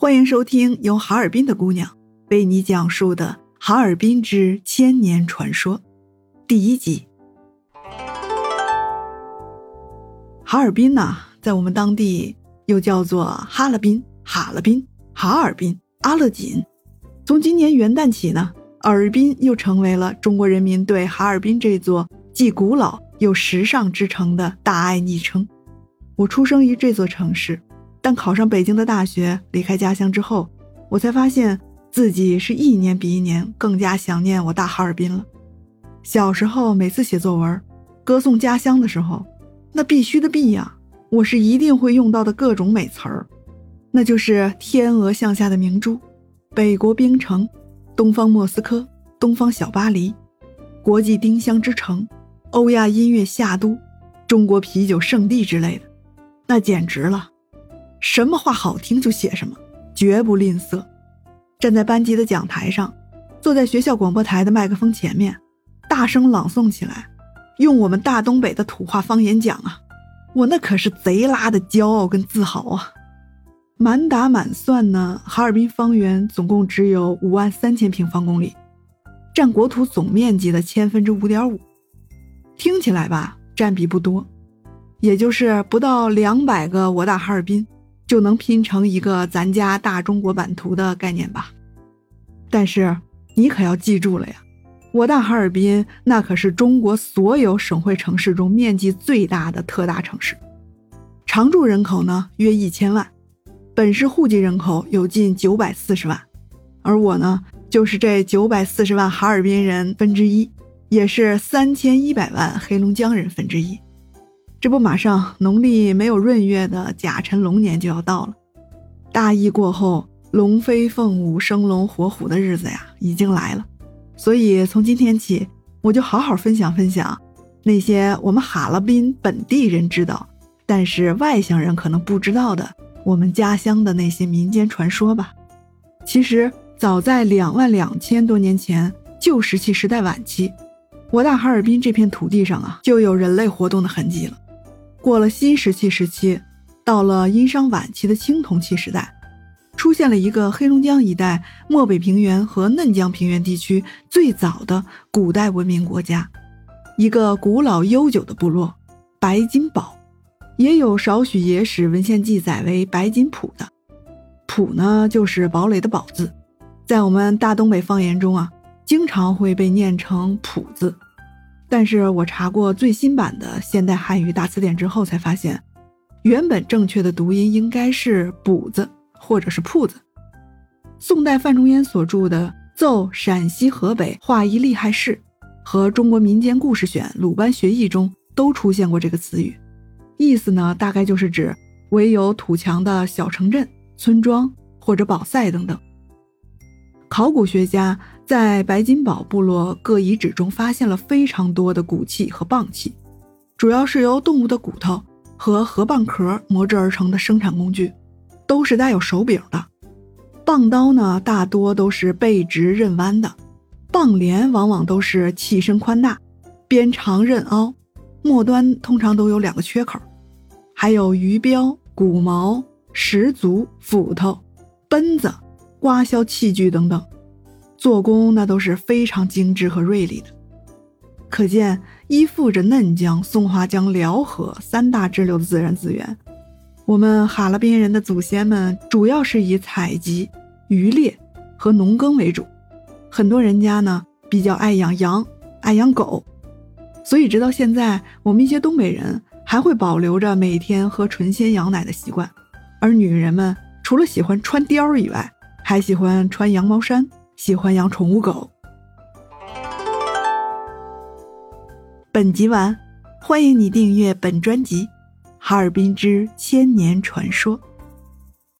欢迎收听由哈尔滨的姑娘为你讲述的《哈尔滨之千年传说》第一集。哈尔滨呢，在我们当地又叫做哈勒滨、哈勒滨、哈尔滨、阿勒锦。从今年元旦起呢，尔滨又成为了中国人民对哈尔滨这座既古老又时尚之城的大爱昵称。我出生于这座城市，但考上北京的大学，离开家乡之后，我才发现自己是一年比一年更加想念我大哈尔滨了。小时候每次写作文，歌颂家乡的时候，那必须的必呀，我是一定会用到的各种美词儿，那就是天鹅向下的明珠，北国冰城，东方莫斯科，东方小巴黎，国际丁香之城，欧亚音乐夏都，中国啤酒圣地之类的。那简直了，什么话好听就写什么，绝不吝啬。站在班级的讲台上，坐在学校广播台的麦克风前面，大声朗诵起来，用我们大东北的土话方言讲啊，我那可是贼拉的骄傲跟自豪啊！满打满算呢，哈尔滨方圆总共只有五万三千平方公里，占国土总面积的千分之五点五。听起来吧，占比不多。也就是不到两百个我大哈尔滨，就能拼成一个咱家大中国版图的概念吧。但是你可要记住了呀，我大哈尔滨那可是中国所有省会城市中面积最大的特大城市，常住人口呢约一千万，本市户籍人口有近九百四十万，而我呢就是这九百四十万哈尔滨人分之一，也是三千一百万黑龙江人分之一。这不，马上农历没有闰月的甲辰龙年就要到了，大疫过后，龙飞凤舞、生龙活虎的日子呀，已经来了。所以从今天起，我就好好分享分享那些我们哈尔滨本地人知道，但是外乡人可能不知道的我们家乡的那些民间传说吧。其实，早在两万两千多年前，旧石器时代晚期，我大哈尔滨这片土地上啊，就有人类活动的痕迹了。过了新石器时期，到了殷商晚期的青铜器时代，出现了一个黑龙江一带漠北平原和嫩江平原地区最早的古代文明国家，一个古老悠久的部落——白金堡，也有少许野史文献记载为白金堡的。堡呢，就是堡垒的堡字，在我们大东北方言中啊，经常会被念成堡字。但是我查过最新版的现代汉语大词典之后，才发现，原本正确的读音应该是“补子”或者是“铺子”。宋代范仲淹所著的《奏陕西河北画一厉害事》和《中国民间故事选·鲁班学艺》中都出现过这个词语，意思呢，大概就是指围有土墙的小城镇、村庄或者堡塞等等。考古学家。在白金堡部落各遗址中，发现了非常多的骨器和蚌器，主要是由动物的骨头和河蚌壳磨制而成的生产工具，都是带有手柄的。蚌刀呢，大多都是背直刃弯的；蚌镰往往都是器身宽大，边长刃凹，末端通常都有两个缺口。还有鱼镖、骨矛、石足、斧头、奔子、刮削器具等等。做工那都是非常精致和锐利的，可见依附着嫩江、松花江、辽河三大支流的自然资源，我们哈尔滨人的祖先们主要是以采集、渔猎和农耕为主。很多人家呢比较爱养羊、爱养狗，所以直到现在，我们一些东北人还会保留着每天喝纯鲜羊奶的习惯。而女人们除了喜欢穿貂以外，还喜欢穿羊毛衫。喜欢养宠物狗。本集完，欢迎你订阅本专辑《哈尔滨之千年传说》。